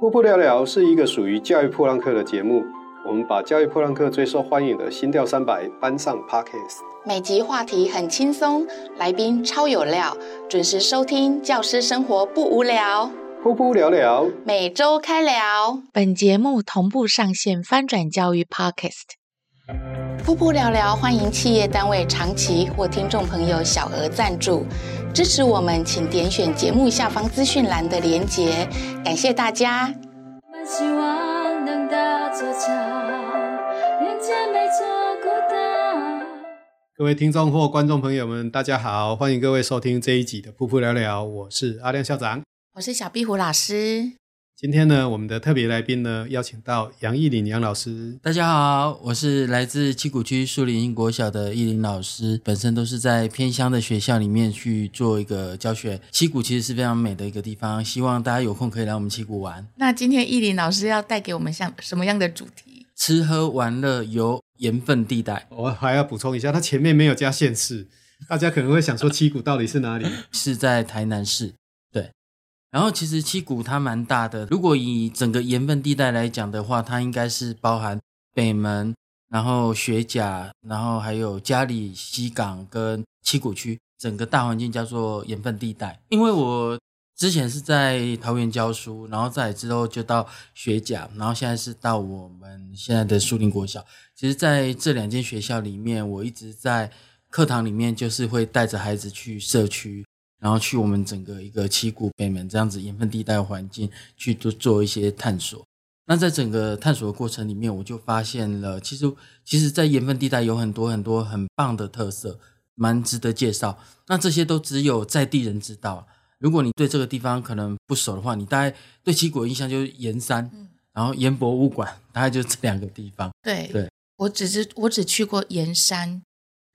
噗噗聊聊是一个属于教育破浪客的节目，我们把教育破浪客最受欢迎的心调三百搬上 Podcast。每集话题很轻松，来宾超有料，准时收听，教师生活不无聊。噗噗聊聊，每周开聊。本节目同步上线翻转教育 Podcast。噗噗聊聊，欢迎企业单位长期或听众朋友小额赞助。支持我们，请点选节目下方资讯栏的连结，感谢大家。各位听众或观众朋友们，大家好，欢迎各位收听这一集的《噗噗聊聊》，我是阿亮校长，我是小壁虎老师。今天呢，我们的特别来宾呢，邀请到杨义林杨老师。大家好，我是来自七股区树林国小的义林老师，本身都是在偏乡的学校里面去做一个教学。七股其实是非常美的一个地方，希望大家有空可以来我们七股玩。那今天义林老师要带给我们像什么样的主题？吃喝玩乐游盐分地带。我还要补充一下，他前面没有加县市，大家可能会想说七股到底是哪里？是在台南市。然后其实七股它蛮大的，如果以整个盐分地带来讲的话，它应该是包含北门，然后学甲，然后还有佳里、西港跟七股区，整个大环境叫做盐分地带。因为我之前是在桃园教书，然后在之后就到学甲，然后现在是到我们现在的树林国小。其实在这两间学校里面，我一直在课堂里面就是会带着孩子去社区。然后去我们整个一个七股北门这样子盐分地带环境去做做一些探索。那在整个探索的过程里面，我就发现了，其实其实，在盐分地带有很多很多很棒的特色，蛮值得介绍。那这些都只有在地人知道。如果你对这个地方可能不熟的话，你大概对七股的印象就是盐山，然后盐博物馆，大概就这两个地方。对对，我只是我只去过盐山，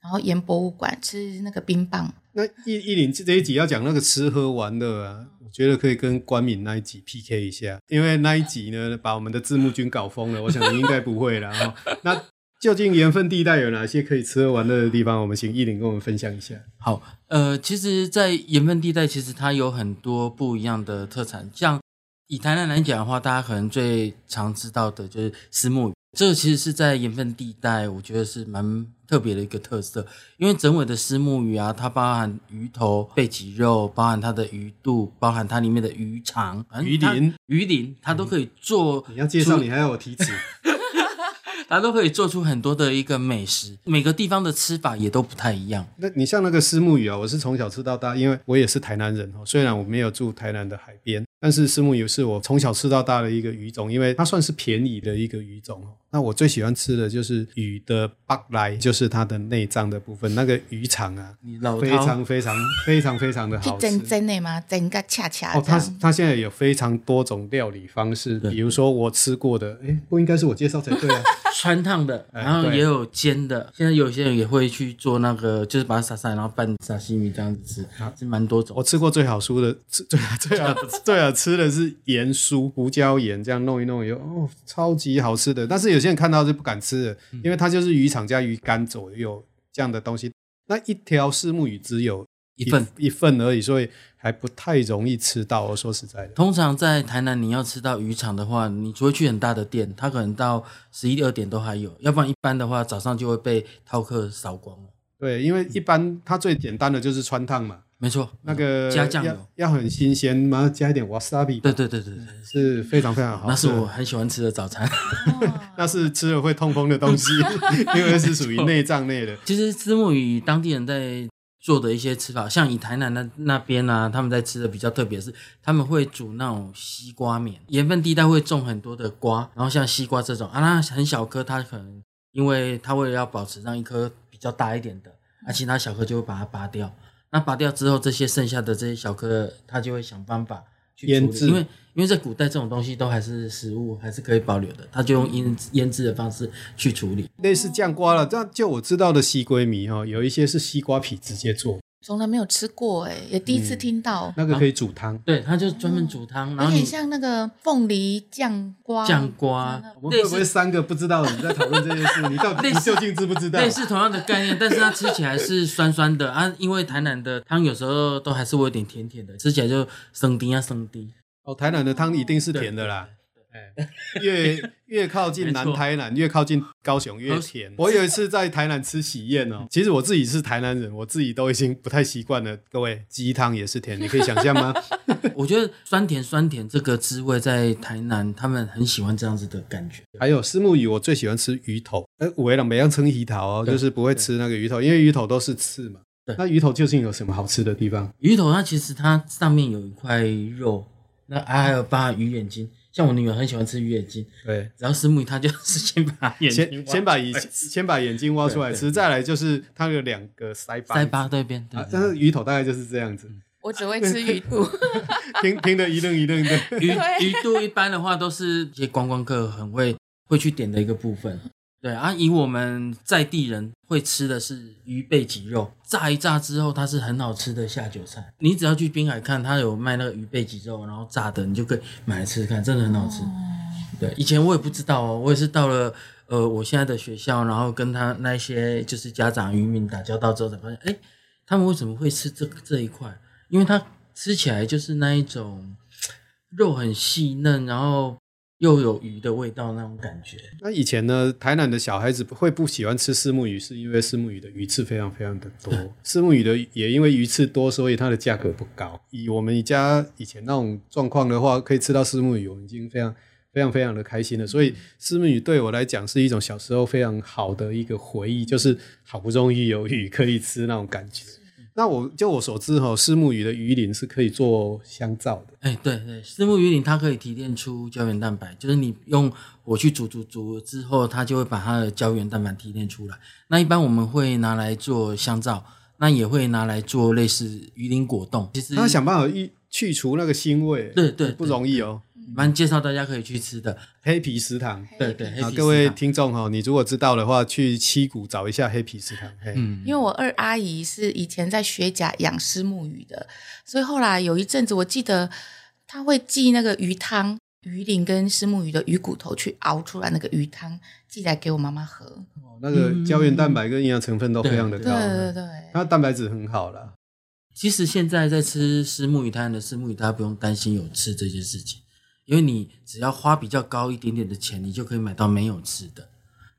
然后盐博物馆吃那个冰棒。那奕奕霖这一集要讲那个吃喝玩乐啊，我觉得可以跟关敏那一集 PK 一下，因为那一集呢把我们的字幕君搞疯了，我想你应该不会啦。那究竟盐分地带有哪些可以吃喝玩乐的地方？我们请奕霖跟我们分享一下。好，呃，其实，在盐分地带，其实它有很多不一样的特产，像以台南来讲的话，大家可能最常知道的就是虱目鱼。这个其实是在盐分地带，我觉得是蛮特别的一个特色，因为整尾的虱目鱼啊，它包含鱼头、背脊肉，包含它的鱼肚，包含它里面的鱼肠、鱼鳞、鱼鳞，它都可以做。你要介绍，你还要我 提词。它都可以做出很多的一个美食，每个地方的吃法也都不太一样。那你像那个虱目鱼啊，我是从小吃到大，因为我也是台南人哦，虽然我没有住台南的海边。但是虱目鱼是我从小吃到大的一个鱼种，因为它算是便宜的一个鱼种。那我最喜欢吃的就是鱼的腹内，就是它的内脏的部分，那个鱼肠啊，非常非常非常非常的好吃。真真的吗？真个恰恰哦，它它现在有非常多种料理方式，比如说我吃过的，哎，不应该是我介绍才对啊。穿烫的，然后也有煎的。现在有些人也会去做那个，就是把它撒上，然后拌沙西米这样子吃，是蛮多种。我吃过最好酥的，最最好 最好。吃的是盐酥胡椒盐，这样弄一弄以后，哦，超级好吃的。但是有些人看到是不敢吃的，因为它就是渔场加鱼竿左右这样的东西。那一条虱目鱼只有一,一份一份而已，所以还不太容易吃到。我说实在的，通常在台南你要吃到渔场的话，你除非去很大的店，它可能到十一二点都还有，要不然一般的话早上就会被饕客扫光了。对，因为一般它最简单的就是穿烫嘛。没错，那个加酱油要很新鲜，然后加一点 wasabi。对对对对对，是非常非常好。那是我很喜欢吃的早餐，那是吃了会痛风的东西，因为是属于内脏类的。其实虱目鱼当地人在做的一些吃法，像以台南那那边啊，他们在吃的比较特别是，他们会煮那种西瓜面。盐分地带会种很多的瓜，然后像西瓜这种啊，那很小颗，它可能因为它为了要保持让一颗比较大一点的，而、啊、其他小颗就会把它拔掉。那拔掉之后，这些剩下的这些小颗，他就会想办法去腌制，因为因为在古代这种东西都还是食物，还是可以保留的，他就用腌腌制的方式去处理，类似酱瓜了。这样就我知道的西瓜米哈，有一些是西瓜皮直接做。从来没有吃过哎，也第一次听到。嗯、那个可以煮汤，对，它就专门煮汤，有点像那个凤梨酱瓜。酱瓜，我们会不会三个不知道你在讨论这件事？你到底 你究竟知不知道？类似同样的概念，但是它吃起来是酸酸的啊，因为台南的汤有时候都还是会有点甜甜的，吃起来就生丁啊生丁。哦，台南的汤一定是甜的啦。哎，越越靠近南台南，越靠近高雄越甜。我有一次在台南吃喜宴哦，其实我自己是台南人，我自己都已经不太习惯了。各位，鸡汤也是甜，你可以想象吗？我觉得酸甜酸甜这个滋味在台南，他们很喜欢这样子的感觉。还有虱目鱼，我最喜欢吃鱼头。哎，五维郎每样称鱼头哦，就是不会吃那个鱼头，因为鱼头都是刺嘛。对，那鱼头究竟有什么好吃的地方？鱼头它其实它上面有一块肉。那还有把鱼眼睛，像我女儿很喜欢吃鱼眼睛。对，然后石目鱼，她就 是先把眼睛先先把眼先把眼睛挖出来吃，再来就是它有两个腮巴，腮巴对边，但是鱼头大概就是这样子。我只会吃鱼肚，听听得一愣一愣的。鱼鱼肚一般的话都是一些观光客很会会去点的一个部分。对啊，以我们在地人会吃的是鱼背脊肉，炸一炸之后，它是很好吃的下酒菜。你只要去滨海看，它有卖那个鱼背脊肉，然后炸的，你就可以买来吃吃看，真的很好吃。哦、对，以前我也不知道哦，我也是到了呃我现在的学校，然后跟他那些就是家长渔民打交道之后，才发现，哎，他们为什么会吃这这一块？因为它吃起来就是那一种肉很细嫩，然后。又有鱼的味道那种感觉。那以前呢，台南的小孩子会不喜欢吃虱目鱼，是因为虱目鱼的鱼刺非常非常的多。虱目鱼的也因为鱼刺多，所以它的价格不高。以我们家以前那种状况的话，可以吃到虱目鱼，我们已经非常非常非常的开心了。所以虱目鱼对我来讲是一种小时候非常好的一个回忆，就是好不容易有鱼可以吃那种感觉。那我就我所知哈，虱目鱼的鱼鳞是可以做香皂的。哎、欸，对对，虱目鱼鳞它可以提炼出胶原蛋白，就是你用火去煮煮煮之后，它就会把它的胶原蛋白提炼出来。那一般我们会拿来做香皂，那也会拿来做类似鱼鳞果冻。其实他想办法去去除那个腥味，对对，不容易哦。蛮介绍大家可以去吃的黑皮食堂，对对，啊，各位听众哈，你如果知道的话，去七股找一下黑皮食堂。嗯，因为我二阿姨是以前在学甲养虱目鱼的，所以后来有一阵子，我记得她会寄那个鱼汤、鱼鳞跟虱目鱼的鱼骨头去熬出来那个鱼汤，寄来给我妈妈喝。哦，那个胶原蛋白跟营养成分都非常的高，对对对，那蛋白质很好了。其实现在在吃虱目鱼汤的虱目鱼，大家不用担心有刺这件事情。因为你只要花比较高一点点的钱，你就可以买到没有刺的，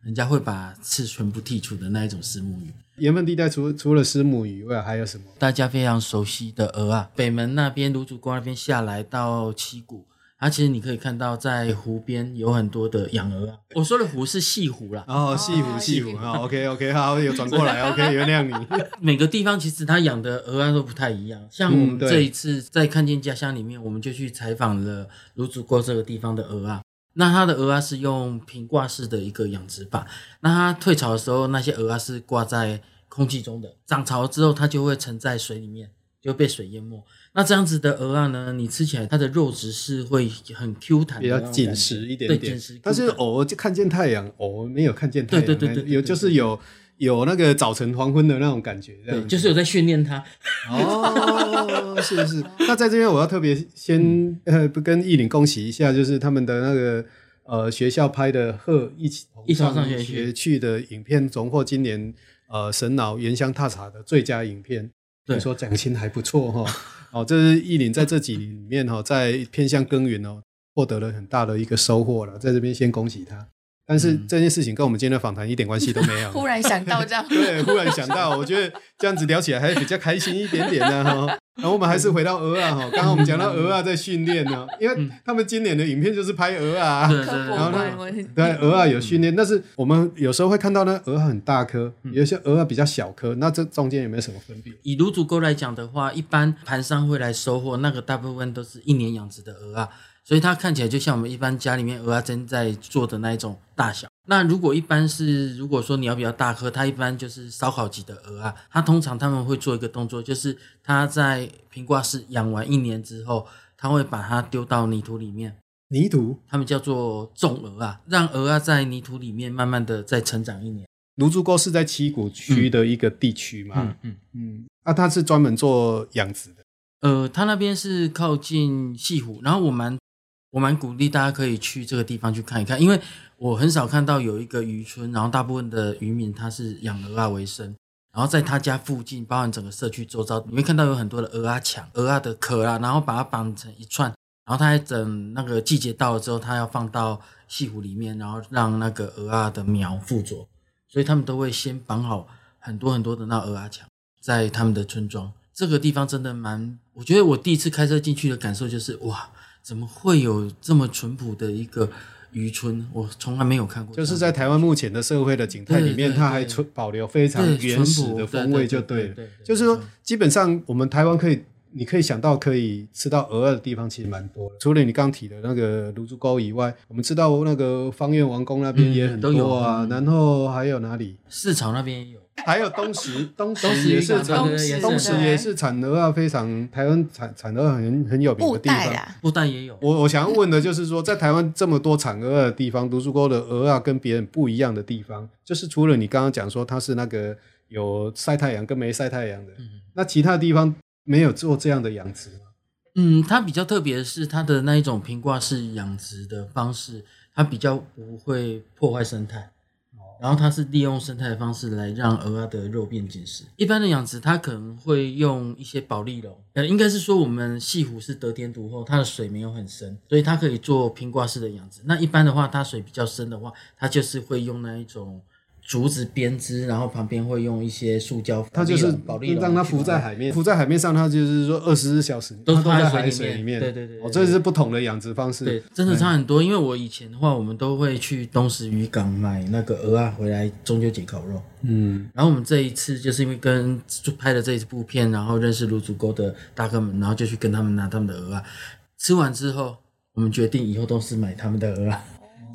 人家会把刺全部剔除的那一种石目鱼。盐分地带除除了石目鱼以外，还有什么？大家非常熟悉的鹅啊，北门那边芦竹沟那边下来到七股。它、啊、其实你可以看到，在湖边有很多的养鹅啊。我说的湖是西湖啦。哦，西湖，西湖啊。OK OK，好，有转过来，OK，原谅你。每个地方其实它养的鹅啊都不太一样。像我们这一次在看见家乡里面，我们就去采访了芦竹沟这个地方的鹅啊。那它的鹅啊是用平挂式的一个养殖法。那它退潮的时候，那些鹅啊是挂在空气中的。涨潮之后，它就会沉在水里面，就被水淹没。那这样子的鹅啊呢，你吃起来它的肉质是会很 Q 弹，比较紧实一点点。对，紧实。但是偶尔就看见太阳，偶尔没有看见太阳。对对对对，有就是有有那个早晨黄昏的那种感觉。对，就是有在训练它。哦，是是。那在这边我要特别先呃跟艺林恭喜一下，就是他们的那个呃学校拍的鹤一起一同上学去的影片，荣获今年呃神脑原乡踏查的最佳影片。对，说奖金还不错哈。哦，这是意林在这几年里面哈，在偏向耕耘哦，获得了很大的一个收获了，在这边先恭喜他。但是这件事情跟我们今天的访谈一点关系都没有。忽然想到这样，对，忽然想到，我觉得这样子聊起来还比较开心一点点呢哈。然后我们还是回到鹅啊哈，刚刚我们讲到鹅啊在训练呢，因为他们今年的影片就是拍鹅啊，然后呢，对，鹅啊有训练，但是我们有时候会看到呢，鹅很大颗，有些鹅啊比较小颗，那这中间有没有什么分别？以卤煮钩来讲的话，一般盘商会来收获，那个大部分都是一年养殖的鹅啊。所以它看起来就像我们一般家里面鹅啊正在做的那一种大小。那如果一般是，如果说你要比较大颗，它一般就是烧烤级的鹅啊。它通常他们会做一个动作，就是它在平挂式养完一年之后，它会把它丢到泥土里面。泥土？他们叫做种鹅啊，让鹅啊在泥土里面慢慢的再成长一年。芦竹沟是在七股区的一个地区嘛？嗯嗯嗯。那它是专门做养殖的？呃，它那边是靠近西湖，然后我们。我蛮鼓励大家可以去这个地方去看一看，因为我很少看到有一个渔村，然后大部分的渔民他是养鹅啊为生，然后在他家附近，包含整个社区周遭，你会看到有很多的鹅啊墙、鹅啊的壳啊，然后把它绑成一串，然后他还等那个季节到了之后，他要放到西湖里面，然后让那个鹅啊的苗附着，所以他们都会先绑好很多很多的那鹅啊墙，在他们的村庄。这个地方真的蛮，我觉得我第一次开车进去的感受就是，哇，怎么会有这么淳朴的一个渔村？我从来没有看过。就是在台湾目前的社会的景态里面，它还存保留非常原始的风味，就对了。就是说，基本上我们台湾可以。你可以想到可以吃到鹅的地方其实蛮多的，除了你刚提的那个芦竹沟以外，我们知道那个芳苑王宫那边也很多啊，嗯、然后还有哪里？市场那边也有，还有东石，东石也是产，东石也是产鹅啊非常台湾产产鹅很很有名的地方，布袋也有。我我想要问的就是说，在台湾这么多产鹅的地方，读书沟的鹅啊跟别人不一样的地方，就是除了你刚刚讲说它是那个有晒太阳跟没晒太阳的，嗯、那其他地方。没有做这样的养殖吗？嗯，它比较特别的是它的那一种平挂式养殖的方式，它比较不会破坏生态。然后它是利用生态的方式来让鹅的肉变紧实。一般的养殖，它可能会用一些保利龙，呃，应该是说我们西湖是得天独厚，它的水没有很深，所以它可以做平挂式的养殖。那一般的话，它水比较深的话，它就是会用那一种。竹子编织，然后旁边会用一些塑胶，它就是让它浮在海面，浮在海面上，它就是说二十四小时都在海水里面。对对对，哦，这是不同的养殖方式。对，真的差很多。因为我以前的话，我们都会去东石渔港买那个鹅啊回来中秋节烤肉。嗯，然后我们这一次就是因为跟就拍了这一部片，然后认识芦竹沟的大哥们，然后就去跟他们拿他们的鹅啊。吃完之后，我们决定以后都是买他们的蚵仔。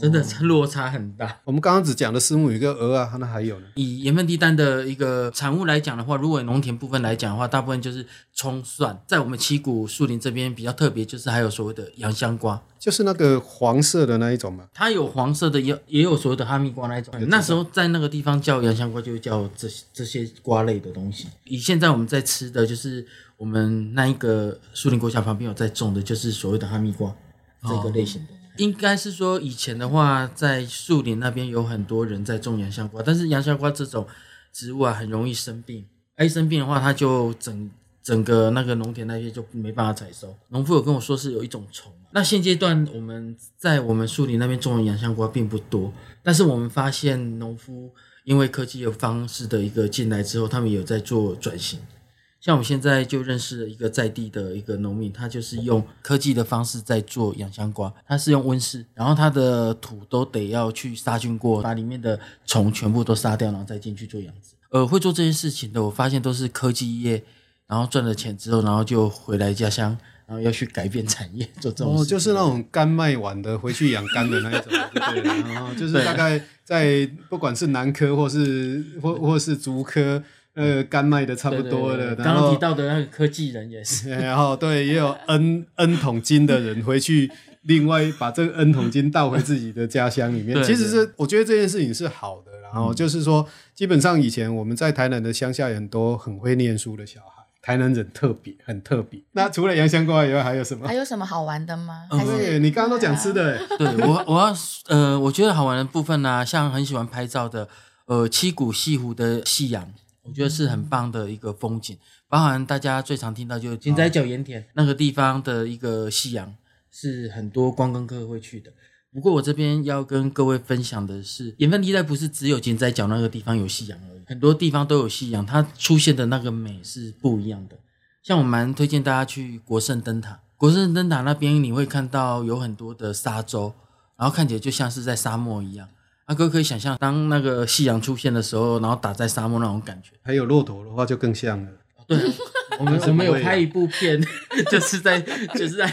真的 落差很大。我们刚刚只讲了虱目鱼跟鹅啊，那还有呢？以盐分地单的一个产物来讲的话，如果农田部分来讲的话，大部分就是葱蒜。在我们七股树林这边比较特别，就是还有所谓的洋香瓜，就是那个黄色的那一种嘛。它有黄色的，也也有所谓的哈密瓜那一种。那时候在那个地方叫洋香瓜，就叫这些这些瓜类的东西。以现在我们在吃的就是我们那一个树林国小旁边有在种的，就是所谓的哈密瓜这个类型的。应该是说，以前的话，在树林那边有很多人在种洋香瓜，但是洋香瓜这种植物啊，很容易生病。一生病的话，它就整整个那个农田那些就没办法采收。农夫有跟我说是有一种虫。那现阶段我们在我们树林那边种的洋香瓜并不多，但是我们发现农夫因为科技的方式的一个进来之后，他们有在做转型。像我们现在就认识了一个在地的一个农民，他就是用科技的方式在做养香瓜，他是用温室，然后他的土都得要去杀菌过，把里面的虫全部都杀掉，然后再进去做养殖。呃，会做这件事情的，我发现都是科技业，然后赚了钱之后，然后就回来家乡，然后要去改变产业做这种。哦，就是那种干卖完的回去养干的那一种，对，然后就是大概在不管是南科或是或或是竹科。呃，肝卖的差不多了。刚刚提到的那个科技人也是。然后对，也有 N N 桶金的人回去，另外把这个 N 桶金倒回自己的家乡里面。其实是我觉得这件事情是好的。然后就是说，基本上以前我们在台南的乡下有很多很会念书的小孩，台南人特别很特别。那除了洋香瓜以外，还有什么？还有什么好玩的吗？还是你刚刚都讲吃的？对我，我要呃，我觉得好玩的部分呢、啊，像很喜欢拍照的，呃，七股西湖的夕阳。我觉得是很棒的一个风景，包含大家最常听到就是金仔角盐田那个地方的一个夕阳，是很多观光客会去的。不过我这边要跟各位分享的是，盐分地带不是只有金仔角那个地方有夕阳而已，很多地方都有夕阳，它出现的那个美是不一样的。像我蛮推荐大家去国盛灯塔，国盛灯塔那边你会看到有很多的沙洲，然后看起来就像是在沙漠一样。阿哥可以想象，当那个夕阳出现的时候，然后打在沙漠那种感觉。还有骆驼的话，就更像了。对，我们我们有拍一部片，就是在就是在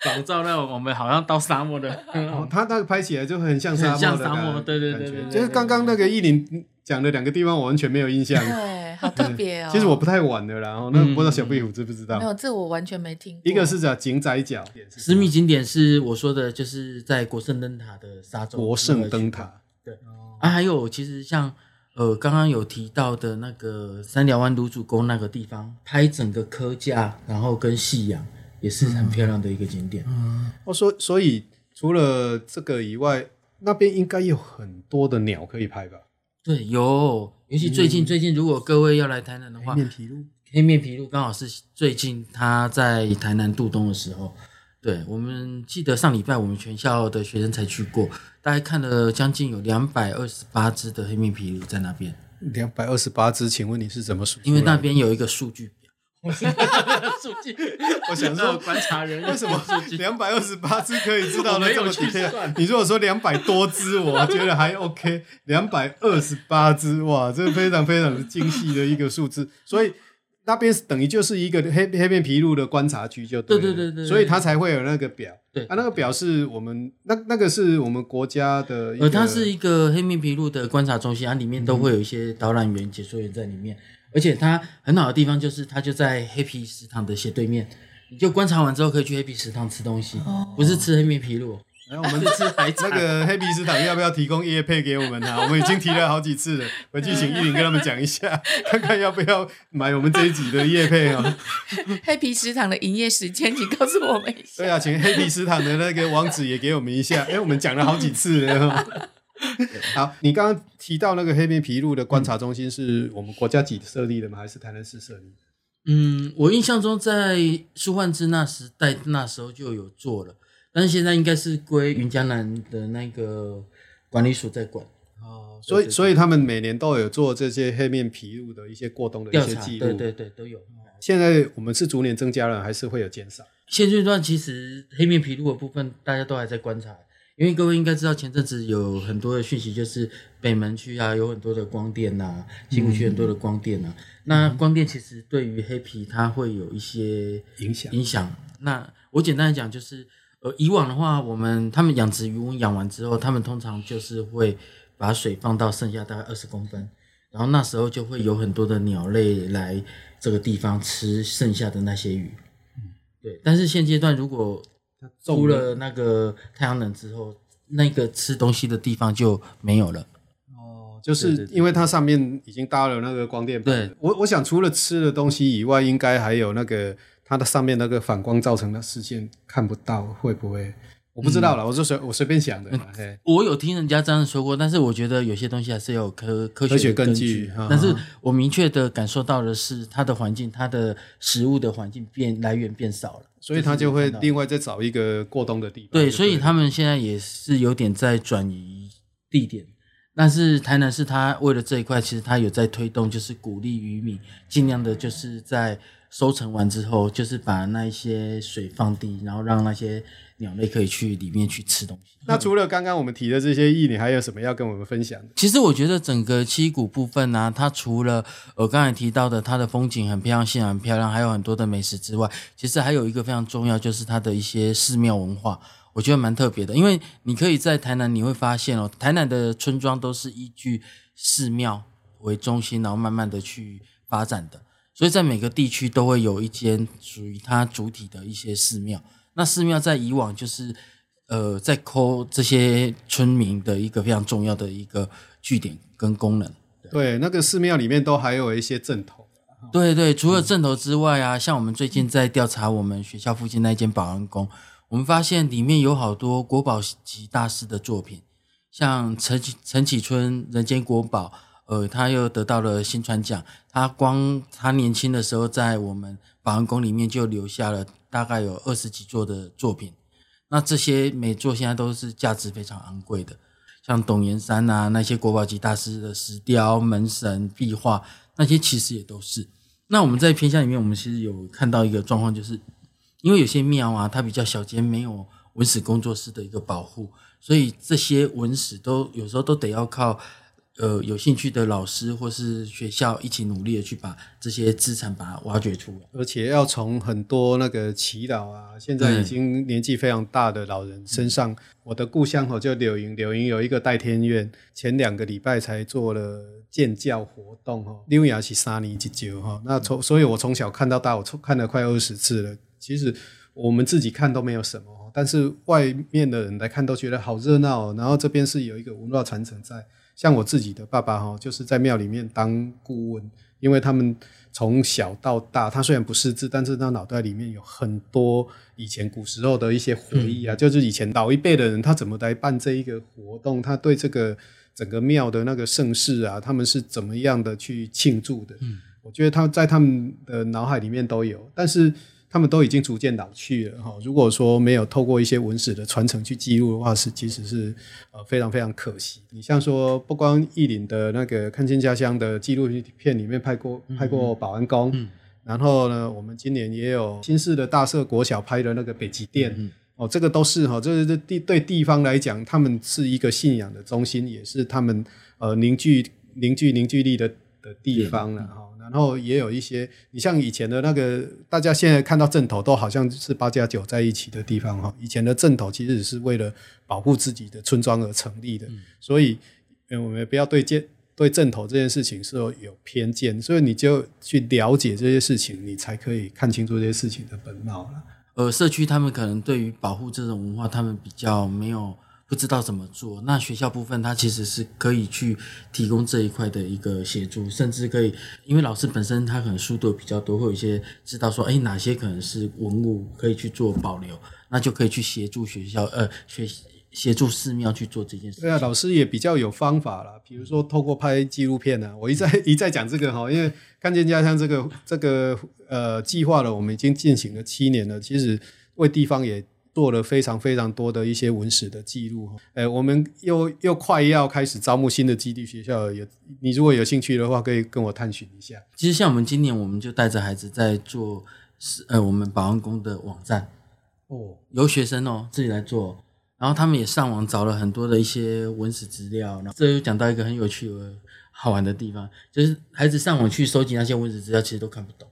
仿照那种我们好像到沙漠的。哦，他那个拍起来就很像沙漠，很像沙漠。对对对对，就是刚刚那个意林讲的两个地方，我完全没有印象。对，好特别哦。其实我不太玩的啦，然后那不知道小壁虎知不知道？没有，这我完全没听过。一个是叫井仔角，私密景点是我说的，就是在国圣灯塔的沙洲。国圣灯塔，对啊，还有其实像呃刚刚有提到的那个三寮湾芦竹沟那个地方，拍整个科架，然后跟夕阳也是很漂亮的一个景点。嗯，哦，所所以除了这个以外，那边应该有很多的鸟可以拍吧？对，有，尤其最近、嗯、最近，如果各位要来台南的话，黑面皮鹭，黑面琵鹭刚好是最近他在台南渡冬的时候对，我们记得上礼拜我们全校的学生才去过，大概看了将近有两百二十八只的黑面皮鹭在那边。两百二十八只，请问你是怎么数？因为那边有一个数据表。数据，我想说观察人为什么两百二十八只可以知道的这么？你如果说两百多只，我觉得还 OK。两百二十八只，哇，这个非常非常的精细的一个数字，所以。那边等于就是一个黑黑面皮鹭的观察区，就对，对对对对，所以它才会有那个表。对啊，那个表是我们那那个是我们国家的，呃，它是一个黑面皮鹭的观察中心，它里面都会有一些导览员、解说员在里面，而且它很好的地方就是它就在黑皮食堂的斜对面，你就观察完之后可以去黑皮食堂吃东西，不是吃黑面皮鹭。然 后我们这次还那个黑皮食堂要不要提供夜配给我们啊？我们已经提了好几次了，回去请依林跟他们讲一下，看看要不要买我们这一集的夜配啊。黑皮食堂的营业时间，请告诉我们一下。对啊，请黑皮食堂的那个网址也给我们一下。哎，我们讲了好几次了。好，你刚刚提到那个黑面琵鹭的观察中心是我们国家级设立的吗？还是台南市设立的？嗯，我印象中在苏焕之那时代那时候就有做了。但是现在应该是归云江南的那个管理署在管哦，所以所以他们每年都有做这些黑面琵鹭的一些过冬的一些记录，对对对，都有。现在我们是逐年增加了，还是会有减少？现阶段其实黑面琵鹭的部分大家都还在观察，因为各位应该知道前阵子有很多的讯息，就是北门区啊有很多的光电呐、啊，西湖区很多的光电呐、啊。嗯、那光电其实对于黑皮它会有一些影响影响。那我简单来讲就是。呃，以往的话，我们他们养殖鱼塭养完之后，他们通常就是会把水放到剩下大概二十公分，然后那时候就会有很多的鸟类来这个地方吃剩下的那些鱼。嗯，对。但是现阶段，如果出了那个太阳能之后，那个吃东西的地方就没有了。哦，就是因为它上面已经搭了那个光电板。对，我我想除了吃的东西以外，应该还有那个。它的上面那个反光造成的视线看不到，会不会？我不知道了，嗯、我就随我随便想的。嗯、我有听人家这样说过，但是我觉得有些东西还是有科科学根据。根据但是我明确的感受到的是，它的环境，它的食物的环境变来源变少了，所以它就会另外再找一个过冬的地方。对，所以他们现在也是有点在转移地点。但是台南市它为了这一块，其实它有在推动，就是鼓励渔民尽量的，就是在。收成完之后，就是把那一些水放低，然后让那些鸟类可以去里面去吃东西。那除了刚刚我们提的这些意，你还有什么要跟我们分享的？其实我觉得整个七股部分呢、啊，它除了我刚才提到的它的风景很漂亮、现场很漂亮，还有很多的美食之外，其实还有一个非常重要，就是它的一些寺庙文化，我觉得蛮特别的。因为你可以在台南，你会发现哦，台南的村庄都是依据寺庙为中心，然后慢慢的去发展的。所以在每个地区都会有一间属于它主体的一些寺庙。那寺庙在以往就是，呃，在抠这些村民的一个非常重要的一个据点跟功能。对，那个寺庙里面都还有一些阵头。对对，除了阵头之外啊，嗯、像我们最近在调查我们学校附近那间保安宫，我们发现里面有好多国宝级大师的作品，像陈陈启春《人间国宝》。呃，他又得到了新传奖。他光他年轻的时候，在我们保安宫里面就留下了大概有二十几座的作品。那这些每座现在都是价值非常昂贵的，像董岩山啊那些国宝级大师的石雕、门神、壁画，那些其实也都是。那我们在偏向里面，我们其实有看到一个状况，就是因为有些庙啊，它比较小间，没有文史工作室的一个保护，所以这些文史都有时候都得要靠。呃，有兴趣的老师或是学校一起努力的去把这些资产把它挖掘出来，而且要从很多那个祈祷啊，现在已经年纪非常大的老人身上。嗯、我的故乡吼就柳营，柳营有一个代天院，前两个礼拜才做了建教活动哈，六牙是三年一旧哈，那从所以，我从小看到大，我看了快二十次了。其实我们自己看都没有什么，但是外面的人来看都觉得好热闹。然后这边是有一个文化传承在。像我自己的爸爸哈，就是在庙里面当顾问，因为他们从小到大，他虽然不识字，但是他脑袋里面有很多以前古时候的一些回忆啊，嗯、就是以前老一辈的人他怎么来办这一个活动，他对这个整个庙的那个盛世啊，他们是怎么样的去庆祝的？嗯，我觉得他在他们的脑海里面都有，但是。他们都已经逐渐老去了哈。如果说没有透过一些文史的传承去记录的话，是其实是呃非常非常可惜。你像说不光义林的那个看见家乡的纪录片里面拍过拍过保安宫，嗯、然后呢，我们今年也有新市的大社国小拍的那个北极殿，嗯、哦，这个都是哈，这是地对地方来讲，他们是一个信仰的中心，也是他们呃凝聚凝聚凝聚力的的地方了哈。然后也有一些，你像以前的那个，大家现在看到正头都好像是八加九在一起的地方哈。以前的正头其实是为了保护自己的村庄而成立的，嗯、所以我们不要对建对正头这件事情是有偏见，所以你就去了解这些事情，你才可以看清楚这些事情的本貌了。呃，社区他们可能对于保护这种文化，他们比较没有。不知道怎么做，那学校部分它其实是可以去提供这一块的一个协助，甚至可以，因为老师本身他可能书读比较多，会有一些知道说，哎，哪些可能是文物可以去做保留，那就可以去协助学校，呃，学协助寺庙去做这件事。对啊，老师也比较有方法啦，比如说透过拍纪录片呢、啊，我一再一再讲这个哈，因为看见家乡这个这个呃计划了，我们已经进行了七年了，其实为地方也。做了非常非常多的一些文史的记录，诶，我们又又快要开始招募新的基地学校，有你如果有兴趣的话，可以跟我探寻一下。其实像我们今年，我们就带着孩子在做，呃，我们保安宫的网站，哦，由学生哦自己来做，然后他们也上网找了很多的一些文史资料，然后这又讲到一个很有趣的好玩的地方，就是孩子上网去收集那些文史资料，其实都看不懂。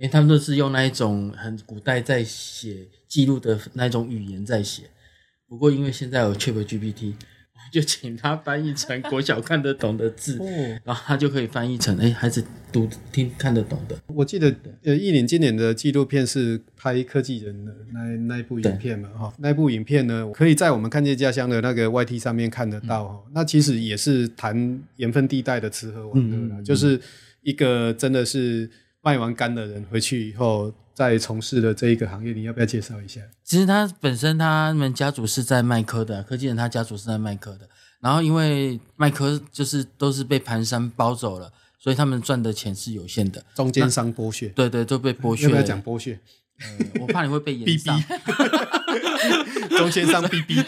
因为他们都是用那一种很古代在写记录的那一种语言在写，不过因为现在有 ChatGPT，我就请他翻译成国小看得懂的字，哦、然后他就可以翻译成哎孩子读听看得懂的。我记得呃，义林今年的纪录片是拍科技人的那那一部影片嘛哈，那部影片呢可以在我们看见家乡的那个 YT 上面看得到哈，嗯、那其实也是谈盐分地带的吃喝玩乐啦，嗯嗯、就是一个真的是。卖完肝的人回去以后，再从事的这一个行业，你要不要介绍一下？其实他本身他们家族是在卖科的，科技人他家族是在卖科的。然后因为卖科就是都是被盘山包走了，所以他们赚的钱是有限的。中间商剥削，对对，都被剥削。要不要讲剥削？呃，我怕你会被延上。中间商逼逼。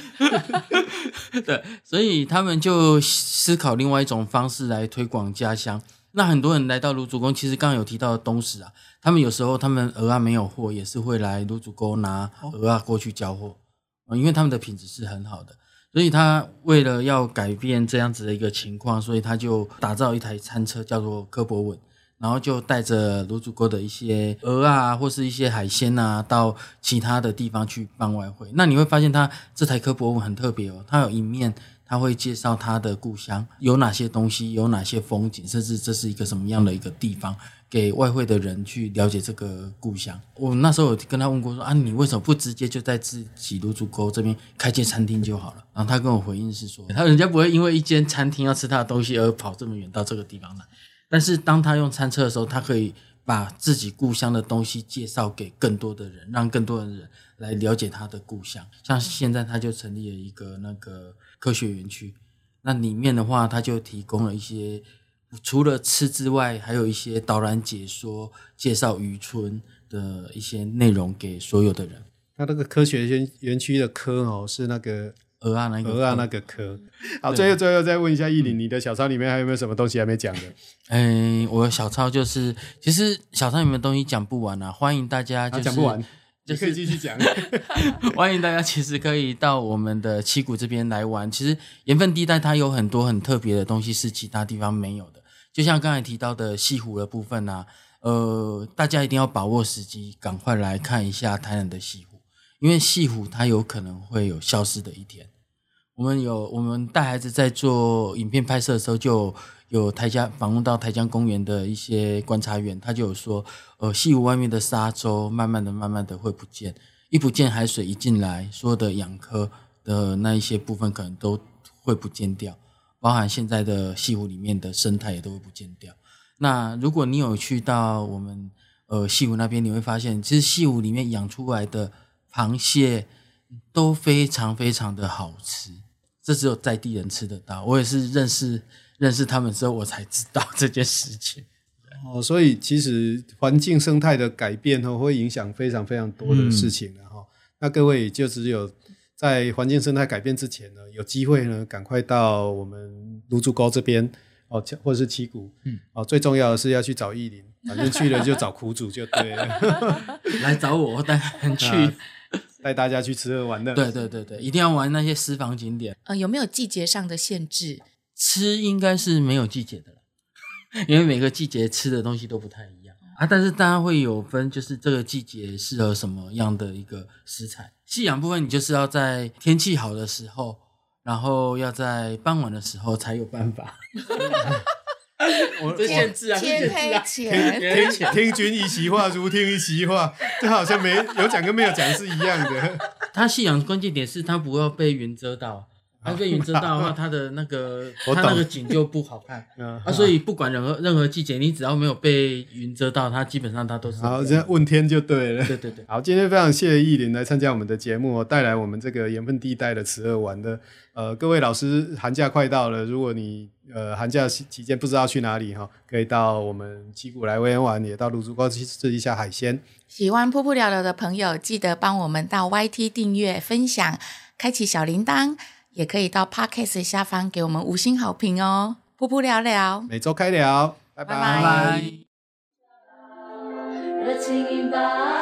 对，所以他们就思考另外一种方式来推广家乡。那很多人来到卢竹宫，其实刚刚有提到的东石啊，他们有时候他们鹅啊没有货，也是会来卢竹宫拿鹅啊过去交货，因为他们的品质是很好的。所以他为了要改变这样子的一个情况，所以他就打造一台餐车，叫做科博文，然后就带着卢竹沟的一些鹅啊，或是一些海鲜啊，到其他的地方去办外汇。那你会发现，他这台科博文很特别哦，它有一面。他会介绍他的故乡有哪些东西，有哪些风景，甚至这是一个什么样的一个地方，给外汇的人去了解这个故乡。我那时候有跟他问过说啊，你为什么不直接就在自己卢竹沟这边开间餐厅就好了？然后他跟我回应是说，他人家不会因为一间餐厅要吃他的东西而跑这么远到这个地方来。但是当他用餐车的时候，他可以把自己故乡的东西介绍给更多的人，让更多的人来了解他的故乡。像现在他就成立了一个那个。科学园区，那里面的话，他就提供了一些除了吃之外，还有一些导览解说、介绍渔村的一些内容给所有的人。他那个科学园园区的科哦，是那个蚵仔那个鹅啊那个科。好，最后最后再问一下义林，你的小抄里面还有没有什么东西还没讲的？嗯，我的小抄就是，其实小抄里面的东西讲不完啊，欢迎大家就是。讲不完。就可以继续讲，欢迎大家，其实可以到我们的七股这边来玩。其实盐分地带它有很多很特别的东西是其他地方没有的，就像刚才提到的西湖的部分啊，呃，大家一定要把握时机，赶快来看一下台南的西湖，因为西湖它有可能会有消失的一天。我们有我们带孩子在做影片拍摄的时候就。有台江访问到台江公园的一些观察员，他就有说，呃，西湖外面的沙洲慢慢的、慢慢的会不见，一不见海水一进来，所有的养科的那一些部分可能都会不见掉，包含现在的西湖里面的生态也都会不见掉。那如果你有去到我们呃西湖那边，你会发现，其实西湖里面养出来的螃蟹都非常非常的好吃，这只有在地人吃得到。我也是认识。认识他们之后，我才知道这件事情。哦，所以其实环境生态的改变哦，会影响非常非常多的事情的哈。嗯、那各位就只有在环境生态改变之前呢，有机会呢，赶快到我们芦竹沟这边哦，或者是七股，嗯，哦，最重要的是要去找意林，反正去了就找苦主就对了，来找我，我带你去，带大家去吃喝玩乐。对对对对，一定要玩那些私房景点。呃，有没有季节上的限制？吃应该是没有季节的了。因为每个季节吃的东西都不太一样啊，但是大家会有分，就是这个季节适合什么样的一个食材。夕阳部分，你就是要在天气好的时候，然后要在傍晚的时候才有办法。我这限制啊，天黑前，听君一席话，如听一席话，这好像没有讲跟没有讲是一样的。他信仰关键点是他不要被云遮到。它被云遮到的话，它的那个它那个景就不好看。啊，所以不管任何任何季节，你只要没有被云遮到，它基本上它都是好。这样问天就对了。对对对。好，今天非常谢谢意林来参加我们的节目，带来我们这个盐分地带的吃喝玩的。呃，各位老师，寒假快到了，如果你呃寒假期间不知道去哪里哈，可以到我们七股来玩玩，也到芦竹沟去吃一下海鲜。喜欢噗噗聊聊的朋友，记得帮我们到 YT 订阅、分享、开启小铃铛。也可以到 Podcast 下方给我们五星好评哦！噗噗聊聊，每周开聊，拜拜。拜拜。